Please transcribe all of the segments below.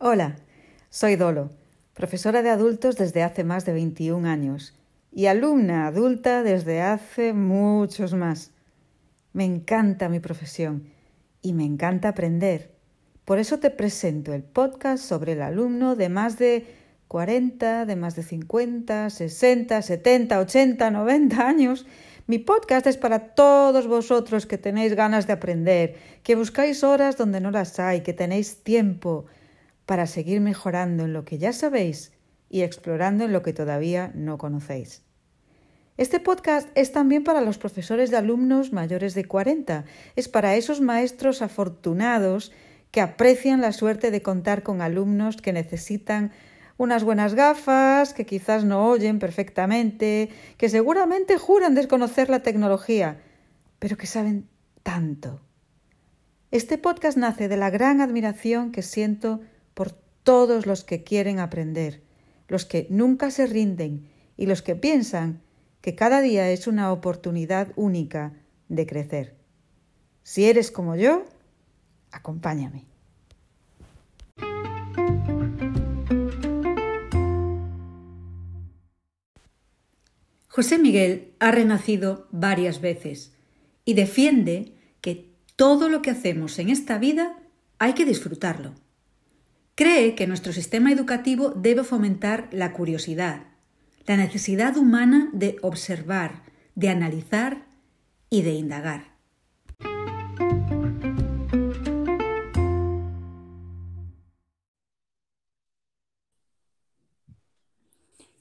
Hola, soy Dolo, profesora de adultos desde hace más de 21 años y alumna adulta desde hace muchos más. Me encanta mi profesión y me encanta aprender. Por eso te presento el podcast sobre el alumno de más de 40, de más de 50, 60, 70, 80, 90 años. Mi podcast es para todos vosotros que tenéis ganas de aprender, que buscáis horas donde no las hay, que tenéis tiempo para seguir mejorando en lo que ya sabéis y explorando en lo que todavía no conocéis. Este podcast es también para los profesores de alumnos mayores de 40, es para esos maestros afortunados que aprecian la suerte de contar con alumnos que necesitan unas buenas gafas, que quizás no oyen perfectamente, que seguramente juran desconocer la tecnología, pero que saben tanto. Este podcast nace de la gran admiración que siento por todos los que quieren aprender, los que nunca se rinden y los que piensan que cada día es una oportunidad única de crecer. Si eres como yo, acompáñame. José Miguel ha renacido varias veces y defiende que todo lo que hacemos en esta vida hay que disfrutarlo. Cree que nuestro sistema educativo debe fomentar la curiosidad, la necesidad humana de observar, de analizar y de indagar.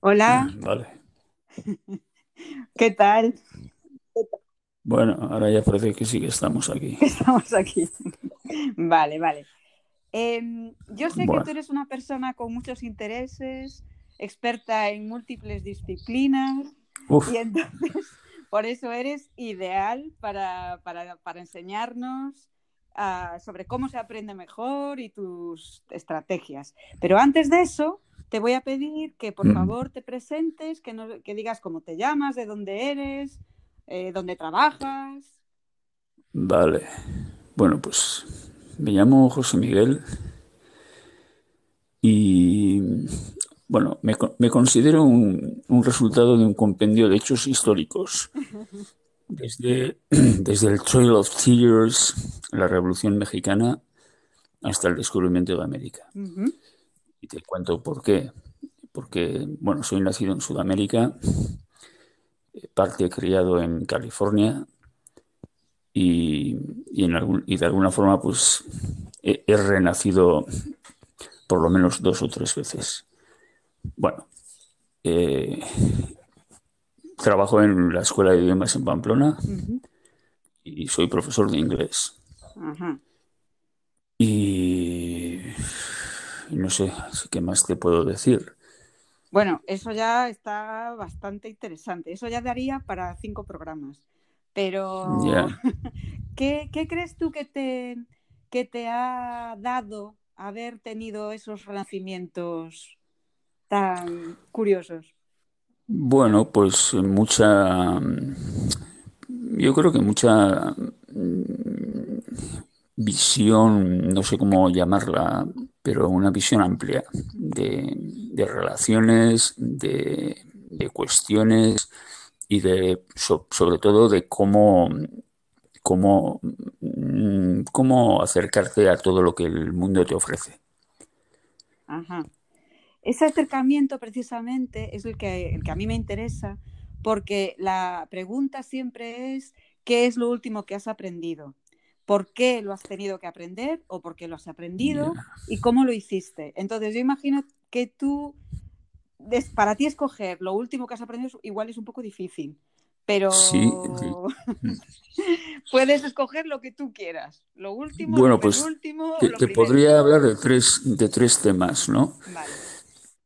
Hola. Vale. ¿Qué tal? Bueno, ahora ya parece que sí que estamos aquí. Estamos aquí. Vale, vale. Em, yo sé que tú eres una persona con muchos intereses, experta en múltiples disciplinas, y entonces por eso eres ideal para, enseñarnos ah, sobre cómo se aprende mejor y tus estrategias. Pero antes de eso, te voy a pedir que por mm. favor te presentes, que, que digas cómo te llamas, de dónde eres, eh, dónde trabajas. Vale. Bueno, pues me llamo José Miguel y bueno, me, considero un, resultado de un compendio de hechos históricos. Desde, desde el Trail of Tears, la Revolución Mexicana, hasta el descubrimiento de América. Y te cuento por qué. Porque, bueno, soy nacido en Sudamérica, eh, parte criado en California y, en y de alguna forma pues he, renacido por lo menos dos o tres veces. Bueno, eh, trabajo en la Escuela de Idiomas en Pamplona y soy profesor de inglés. Y no sé qué más te puedo decir. Bueno, eso ya está bastante interesante. Eso ya daría para cinco programas. Pero, ¿qué, crees tú que te, que te ha dado haber tenido esos renacimientos tan curiosos? Bueno, pues mucha, yo creo que mucha visión, no sé cómo llamarla, pero una visión amplia de, relaciones, de, cuestiones y de sobre todo de cómo, cómo, mm, cómo acercarte a todo lo que el mundo te ofrece. Ajá. Ese acercamiento precisamente es el que, el que a mí me interesa porque la pregunta siempre es ¿qué es lo último que has aprendido? por qué lo has tenido que aprender o por qué lo has aprendido y cómo lo hiciste. Entonces, yo imagino que tú, para ti escoger lo último que has aprendido igual es un poco difícil, pero puedes escoger lo que tú quieras. Lo último, bueno, lo pues último. Te, podría hablar de tres, de tres temas, ¿no?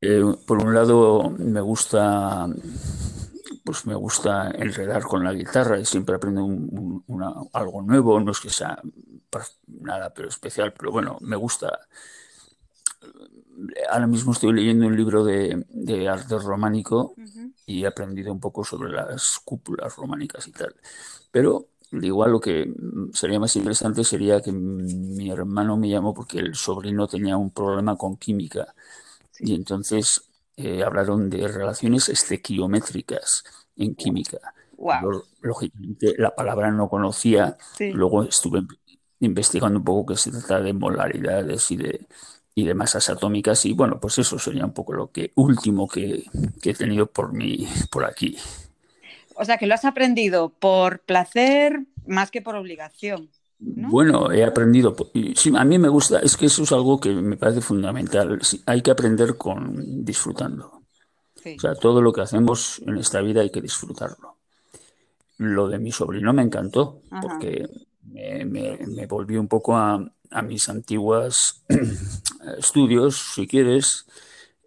Eh, por un lado, me gusta pues me gusta enredar con la guitarra y siempre aprendo algo nuevo, no es que sea nada pero especial, pero bueno, me gusta. Ahora mismo estoy leyendo un libro de, arte románico y he aprendido un poco sobre las cúpulas románicas y tal. Pero igual lo que sería más interesante sería que mi hermano me llamó porque el sobrino tenía un problema con química y entonces eh, hablaron de relaciones estequiométricas en química. lógicamente la palabra no conocía, luego estuve investigando un poco que se trata de molaridades y de, y de masas atómicas y bueno, pues eso sería un poco lo que último que, que he tenido por, mi, por aquí. O sea, que lo has aprendido por placer más que por obligación. Bueno, he aprendido, sí, a mí me gusta, es que eso es algo que me parece fundamental. hay que aprender con disfrutando. O sea, todo lo que hacemos en esta vida hay que disfrutarlo. Lo de mi sobrino me encantó, porque me, me, volvió un poco a, a mis antiguos estudios, si quieres,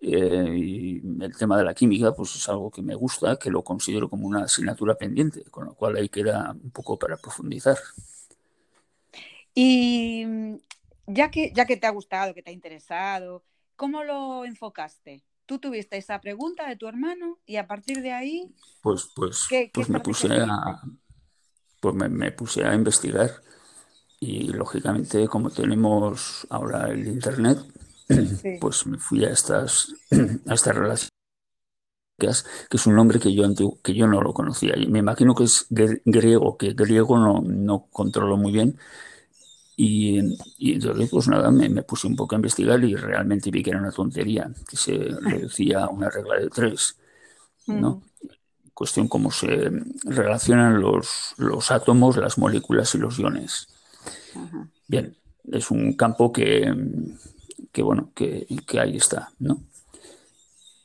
eh, y el tema de la química, pues es algo que me gusta, que lo considero como una asignatura pendiente, con lo cual ahí queda un poco para profundizar. Y ya que, ya que te ha gustado, que te ha interesado, ¿cómo lo enfocaste? Tú tuviste esa pregunta de tu hermano y a partir de ahí. Pues, pues, pues me puse a. Pues me, puse a investigar. Y lógicamente, como tenemos ahora el internet, pues me fui a estas, a estas relaciones que es un nombre que yo, que yo no lo conocía. Me imagino que es griego, que griego no, no controlo muy bien, y, entonces, pues nada, me, puse un poco a investigar y realmente vi que era una tontería, que se reducía a una regla de tres, ¿no? Mm. Cuestión cómo se relacionan los, los átomos, las moléculas y los iones. Bien, es un campo que, que bueno, que, que ahí está, ¿no?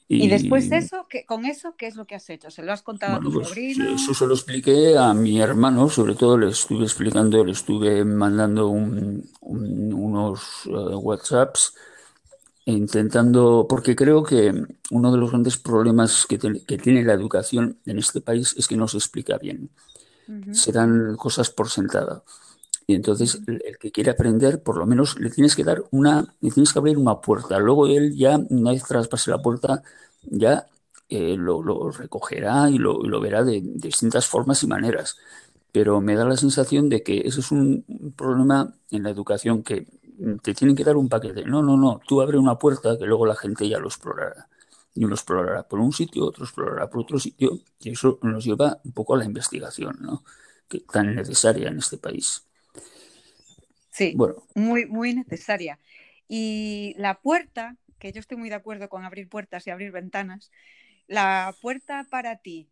Y, después de eso, con eso, ¿qué es lo que has hecho? ¿Se lo has contado a tu pues, sobrino? Eso se lo expliqué a mi hermano, sobre todo le estuve explicando, le estuve mandando unos eh, WhatsApps intentando, porque creo que uno de los grandes problemas que, tiene la educación en este país es que no se explica bien. Se dan cosas por sentada. Y entonces el que quiere aprender, por lo menos le tienes que dar una, le tienes que abrir una puerta. Luego él ya, una vez traspase la puerta, ya eh, lo, recogerá y lo, verá de, distintas formas y maneras. Pero me da la sensación de que ese es un problema en la educación que te tienen que dar un paquete. No, no, no, tú abre una puerta que luego la gente ya lo explorará. Y uno explorará por un sitio, otro explorará por otro sitio, y eso nos lleva un poco a la investigación, ¿no? que tan necesaria en este país. Sí, bueno. muy, muy necesaria. Y la puerta, que yo estoy muy de acuerdo con abrir puertas y abrir ventanas, la puerta para ti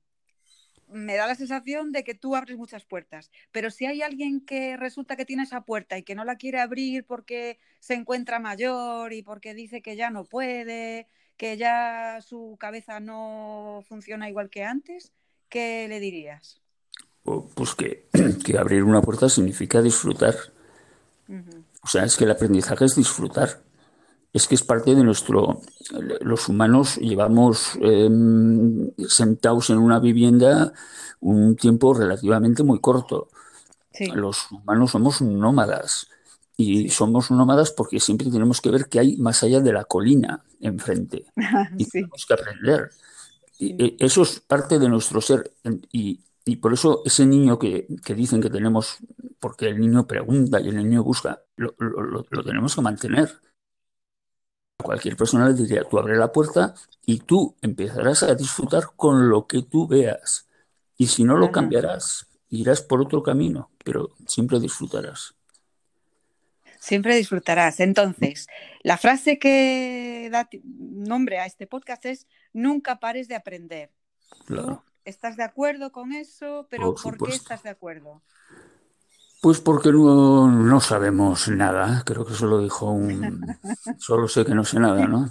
me da la sensación de que tú abres muchas puertas, pero si hay alguien que resulta que tiene esa puerta y que no la quiere abrir porque se encuentra mayor y porque dice que ya no puede, que ya su cabeza no funciona igual que antes, ¿qué le dirías? Pues que, que abrir una puerta significa disfrutar o sea, es que el aprendizaje es disfrutar. Es que es parte de nuestro... Los humanos llevamos em, sentados en una vivienda un tiempo relativamente muy corto. Los humanos somos nómadas. Y somos nómadas porque siempre tenemos que ver qué hay más allá de la colina enfrente. y tenemos que aprender. Y e, eso es parte de nuestro ser. Y, y por eso ese niño que, que, dicen que tenemos, porque el niño pregunta y el niño busca, lo, lo, lo tenemos que mantener. cualquier persona le diría, tú abre la puerta y tú empezarás a disfrutar con lo que tú veas. Y si no lo cambiarás, irás por otro camino, pero siempre disfrutarás. Siempre disfrutarás. Entonces, la frase que da nombre a este podcast es, nunca pares de aprender. Claro. ¿Estás de acuerdo con eso? Pero ¿por, qué estás de acuerdo? Pues porque no, no, sabemos nada. Creo que eso lo dijo un... Solo sé que no sé nada, ¿no?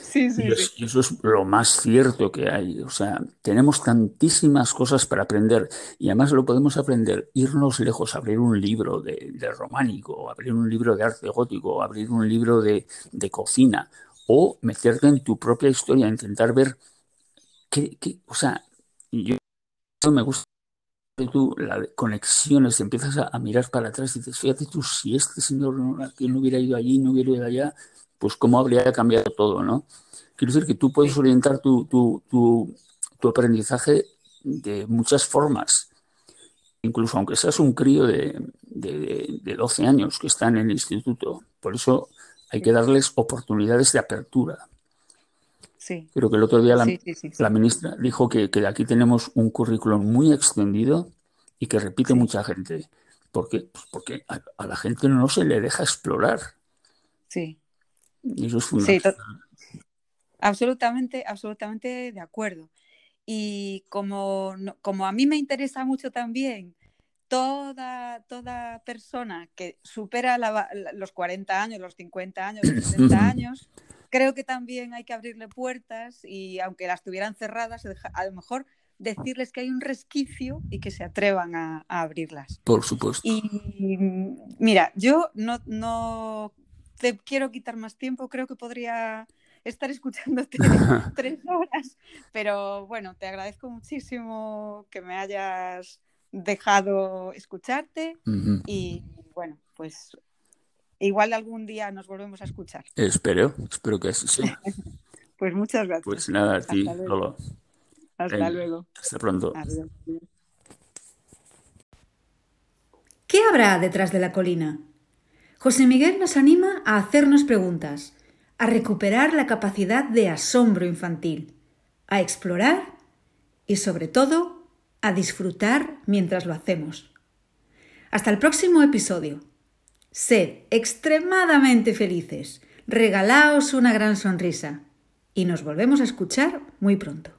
Sí, sí, y, eso es lo más cierto que hay. O sea, tenemos tantísimas cosas para aprender y además lo podemos aprender, irnos lejos, abrir un libro de, de románico, abrir un libro de arte gótico, abrir un libro de, de cocina o meterte en tu propia historia, intentar ver qué, qué, o sea, yo me gusta tú las conexiones, empiezas a, mirar para atrás y dices, fíjate tú, si este señor no, no hubiera ido allí, no hubiera ido allá, pues cómo habría cambiado todo, ¿no? Quiero decir que tú puedes orientar tu, tu, tu, tu aprendizaje de muchas formas incluso aunque seas un crío de, de, 12 años que está en el instituto. Por eso hay que darles oportunidades de apertura. Sí. Creo que el otro día la, ministra dijo que, que, aquí tenemos un currículum muy extendido y que repite mucha gente. ¿Por qué? Pues porque a, la gente no se le deja explorar. Sí. Y eso es fundamental. absolutamente, absolutamente de acuerdo. Y como, como a mí me interesa mucho también toda, toda persona que supera los 40 años, los 50 años, los 60 años, creo que también hay que abrirle puertas y aunque las tuvieran cerradas, a lo mejor decirles que hay un resquicio y que se atrevan a, abrirlas. Por supuesto. Y mira, yo no, no te quiero quitar más tiempo, creo que podría estar escuchándote tres horas, pero bueno, te agradezco muchísimo que me hayas dejado escucharte y bueno, pues igual algún día nos volvemos a escuchar. Espero, espero que así sea. pues muchas gracias. Pues nada, a ti, Lolo. Hasta luego. Hasta pronto. ¿Qué habrá detrás de la colina? José Miguel nos anima a hacernos preguntas, a recuperar la capacidad de asombro infantil, a explorar y sobre todo a disfrutar mientras lo hacemos. Hasta el próximo episodio. Sed extremadamente felices, regalaos una gran sonrisa y nos volvemos a escuchar muy pronto.